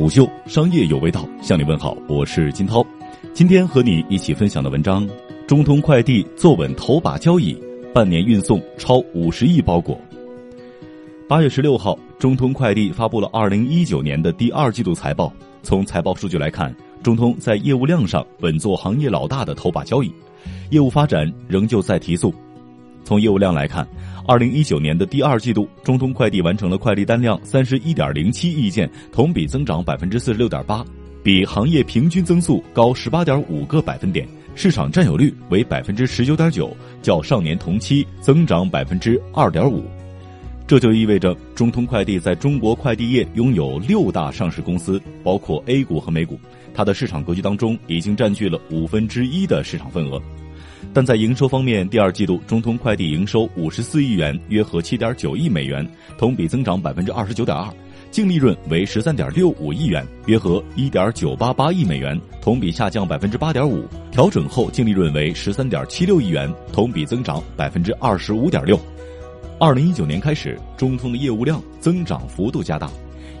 虎嗅商业有味道，向你问好，我是金涛。今天和你一起分享的文章：中通快递坐稳头把交椅，半年运送超五十亿包裹。八月十六号，中通快递发布了二零一九年的第二季度财报。从财报数据来看，中通在业务量上稳坐行业老大的头把交椅，业务发展仍旧在提速。从业务量来看，二零一九年的第二季度，中通快递完成了快递单量三十一点零七亿件，同比增长百分之四十六点八，比行业平均增速高十八点五个百分点，市场占有率为百分之十九点九，较上年同期增长百分之二点五。这就意味着中通快递在中国快递业拥有六大上市公司，包括 A 股和美股，它的市场格局当中已经占据了五分之一的市场份额。但在营收方面，第二季度中通快递营收五十四亿元，约合七点九亿美元，同比增长百分之二十九点二；净利润为十三点六五亿元，约合一点九八八亿美元，同比下降百分之八点五。调整后净利润为十三点七六亿元，同比增长百分之二十五点六。二零一九年开始，中通的业务量增长幅度加大，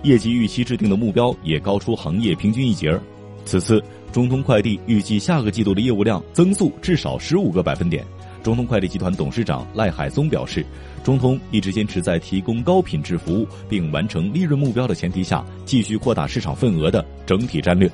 业绩预期制定的目标也高出行业平均一截儿。此次。中通快递预计下个季度的业务量增速至少十五个百分点。中通快递集团董事长赖海松表示，中通一直坚持在提供高品质服务并完成利润目标的前提下，继续扩大市场份额的整体战略。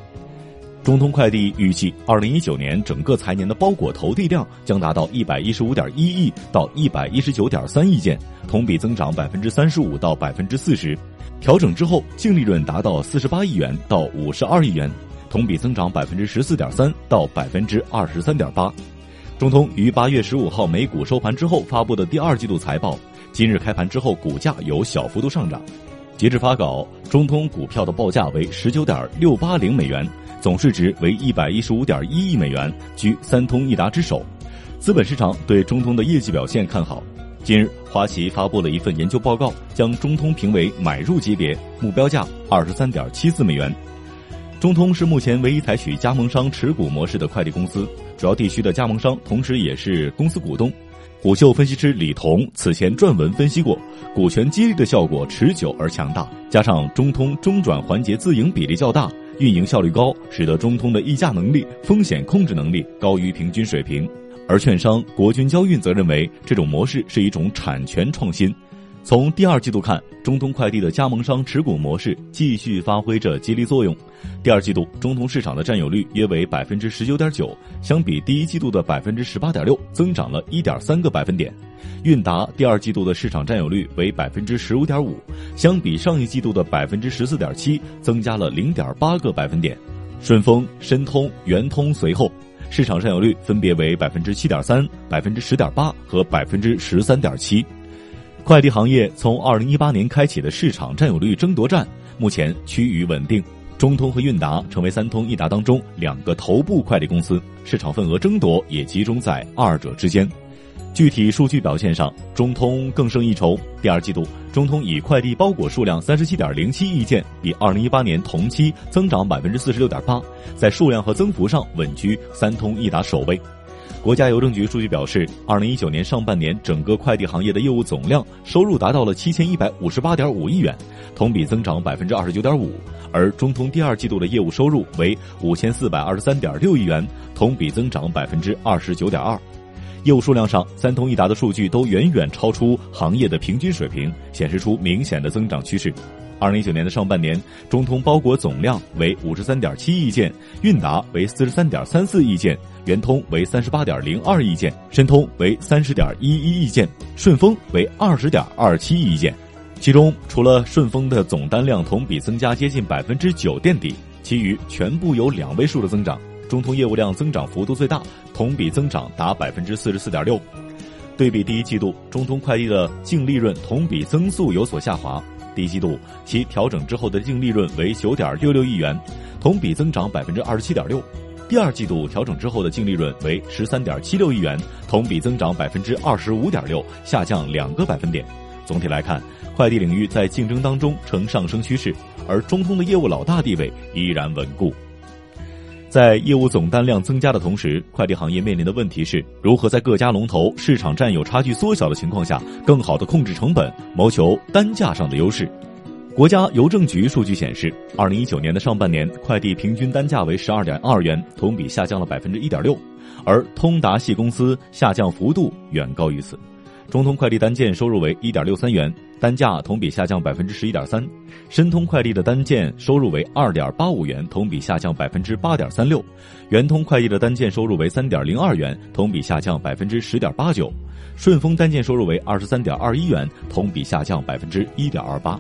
中通快递预计，二零一九年整个财年的包裹投递量将达到一百一十五点一亿到一百一十九点三亿件，同比增长百分之三十五到百分之四十。调整之后，净利润达到四十八亿元到五十二亿元。同比增长百分之十四点三到百分之二十三点八。中通于八月十五号美股收盘之后发布的第二季度财报，今日开盘之后股价有小幅度上涨。截至发稿，中通股票的报价为十九点六八零美元，总市值为一百一十五点一亿美元，居三通一达之首。资本市场对中通的业绩表现看好。近日，花旗发布了一份研究报告，将中通评为买入级别，目标价二十三点七四美元。中通是目前唯一采取加盟商持股模式的快递公司，主要地区的加盟商同时也是公司股东。虎嗅分析师李彤此前撰文分析过，股权激励的效果持久而强大，加上中通中转环节自营比例较大，运营效率高，使得中通的议价能力、风险控制能力高于平均水平。而券商国军交运则认为，这种模式是一种产权创新。从第二季度看，中通快递的加盟商持股模式继续发挥着激励作用。第二季度，中通市场的占有率约为百分之十九点九，相比第一季度的百分之十八点六，增长了一点三个百分点。韵达第二季度的市场占有率为百分之十五点五，相比上一季度的百分之十四点七，增加了零点八个百分点。顺丰、申通、圆通随后，市场占有率分别为百分之七点三、百分之十点八和百分之十三点七。快递行业从二零一八年开启的市场占有率争夺战，目前趋于稳定。中通和韵达成为三通一达当中两个头部快递公司，市场份额争夺也集中在二者之间。具体数据表现上，中通更胜一筹。第二季度，中通以快递包裹数量三十七点零七亿件，比二零一八年同期增长百分之四十六点八，在数量和增幅上稳居三通一达首位。国家邮政局数据表示，二零一九年上半年整个快递行业的业务总量收入达到了七千一百五十八点五亿元，同比增长百分之二十九点五。而中通第二季度的业务收入为五千四百二十三点六亿元，同比增长百分之二十九点二。业务数量上，三通一达的数据都远远超出行业的平均水平，显示出明显的增长趋势。二零一九年的上半年，中通包裹总量为五十三点七亿件，韵达为四十三点三四亿件，圆通为三十八点零二亿件，申通为三十点一一亿件，顺丰为二十点二七亿件。其中，除了顺丰的总单量同比增加接近百分之九垫底，其余全部有两位数的增长。中通业务量增长幅度最大，同比增长达百分之四十四点六。对比第一季度，中通快递的净利润同比增速有所下滑。第一季度，其调整之后的净利润为九点六六亿元，同比增长百分之二十七点六。第二季度调整之后的净利润为十三点七六亿元，同比增长百分之二十五点六，下降两个百分点。总体来看，快递领域在竞争当中呈上升趋势，而中通的业务老大地位依然稳固。在业务总单量增加的同时，快递行业面临的问题是如何在各家龙头市场占有差距缩小的情况下，更好的控制成本，谋求单价上的优势。国家邮政局数据显示，二零一九年的上半年，快递平均单价为十二点二元，同比下降了百分之一点六，而通达系公司下降幅度远高于此。中通快递单件收入为一点六三元，单价同比下降百分之十一点三；申通快递的单件收入为二点八五元，同比下降百分之八点三六；圆通快递的单件收入为三点零二元，同比下降百分之十点八九；顺丰单件收入为二十三点二一元，同比下降百分之一点二八。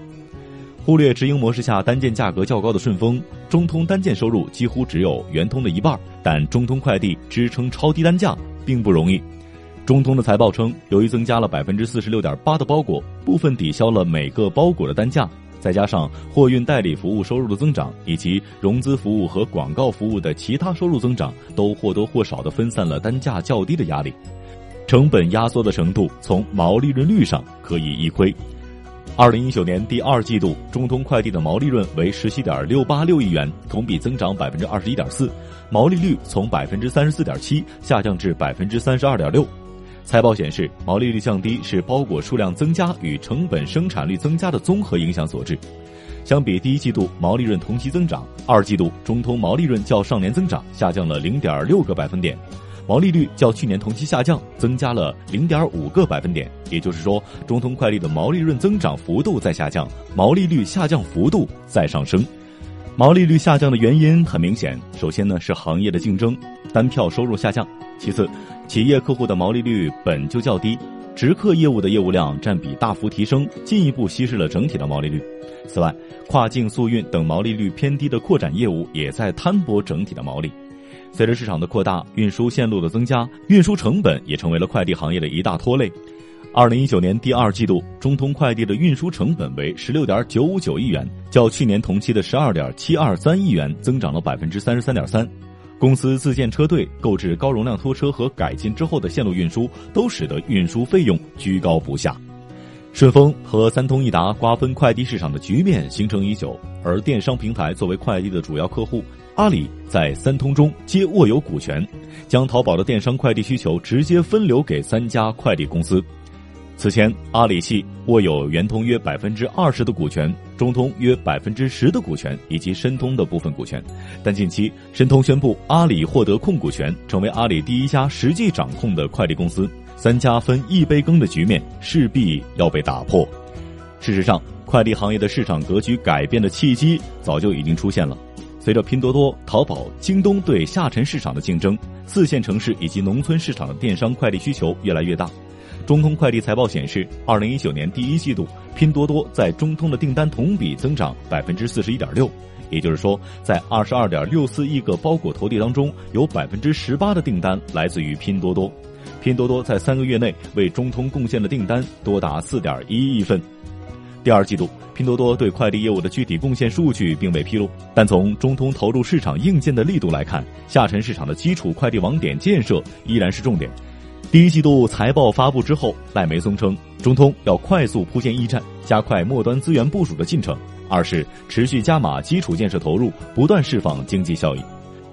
忽略直营模式下单件价格较高的顺丰，中通单件收入几乎只有圆通的一半。但中通快递支撑超低单价并不容易。中通的财报称，由于增加了百分之四十六点八的包裹，部分抵消了每个包裹的单价，再加上货运代理服务收入的增长，以及融资服务和广告服务的其他收入增长，都或多或少的分散了单价较低的压力。成本压缩的程度，从毛利润率上可以一窥。二零一九年第二季度，中通快递的毛利润为十七点六八六亿元，同比增长百分之二十一点四，毛利率从百分之三十四点七下降至百分之三十二点六。财报显示，毛利率降低是包裹数量增加与成本生产率增加的综合影响所致。相比第一季度毛利润同期增长，二季度中通毛利润较上年增长下降了零点六个百分点。毛利率较去年同期下降，增加了零点五个百分点。也就是说，中通快递的毛利润增长幅度在下降，毛利率下降幅度在上升。毛利率下降的原因很明显，首先呢是行业的竞争，单票收入下降；其次，企业客户的毛利率本就较低，直客业务的业务量占比大幅提升，进一步稀释了整体的毛利率。此外，跨境速运等毛利率偏低的扩展业务也在摊薄整体的毛利。随着市场的扩大，运输线路的增加，运输成本也成为了快递行业的一大拖累。二零一九年第二季度，中通快递的运输成本为十六点九五九亿元，较去年同期的十二点七二三亿元增长了百分之三十三点三。公司自建车队、购置高容量拖车和改进之后的线路运输，都使得运输费用居高不下。顺丰和三通一达瓜分快递市场的局面形成已久，而电商平台作为快递的主要客户。阿里在三通中皆握有股权，将淘宝的电商快递需求直接分流给三家快递公司。此前，阿里系握有圆通约百分之二十的股权，中通约百分之十的股权，以及申通的部分股权。但近期，申通宣布阿里获得控股权，成为阿里第一家实际掌控的快递公司。三家分一杯羹的局面势必要被打破。事实上，快递行业的市场格局改变的契机早就已经出现了。随着拼多多、淘宝、京东对下沉市场的竞争，四线城市以及农村市场的电商快递需求越来越大。中通快递财报显示，二零一九年第一季度，拼多多在中通的订单同比增长百分之四十一点六，也就是说，在二十二点六四亿个包裹投递当中，有百分之十八的订单来自于拼多多。拼多多在三个月内为中通贡献的订单多达四点一亿份。第二季度，拼多多对快递业务的具体贡献数据并未披露，但从中通投入市场硬件的力度来看，下沉市场的基础快递网点建设依然是重点。第一季度财报发布之后，赖梅松称，中通要快速铺建驿站，加快末端资源部署的进程；二是持续加码基础建设投入，不断释放经济效益。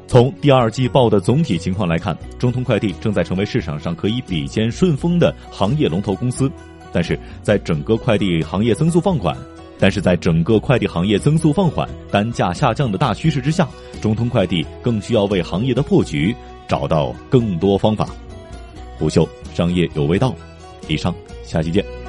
从第二季报的总体情况来看，中通快递正在成为市场上可以比肩顺丰的行业龙头公司。但是在整个快递行业增速放缓，但是在整个快递行业增速放缓、单价下降的大趋势之下，中通快递更需要为行业的破局找到更多方法。虎嗅商业有味道，以上，下期见。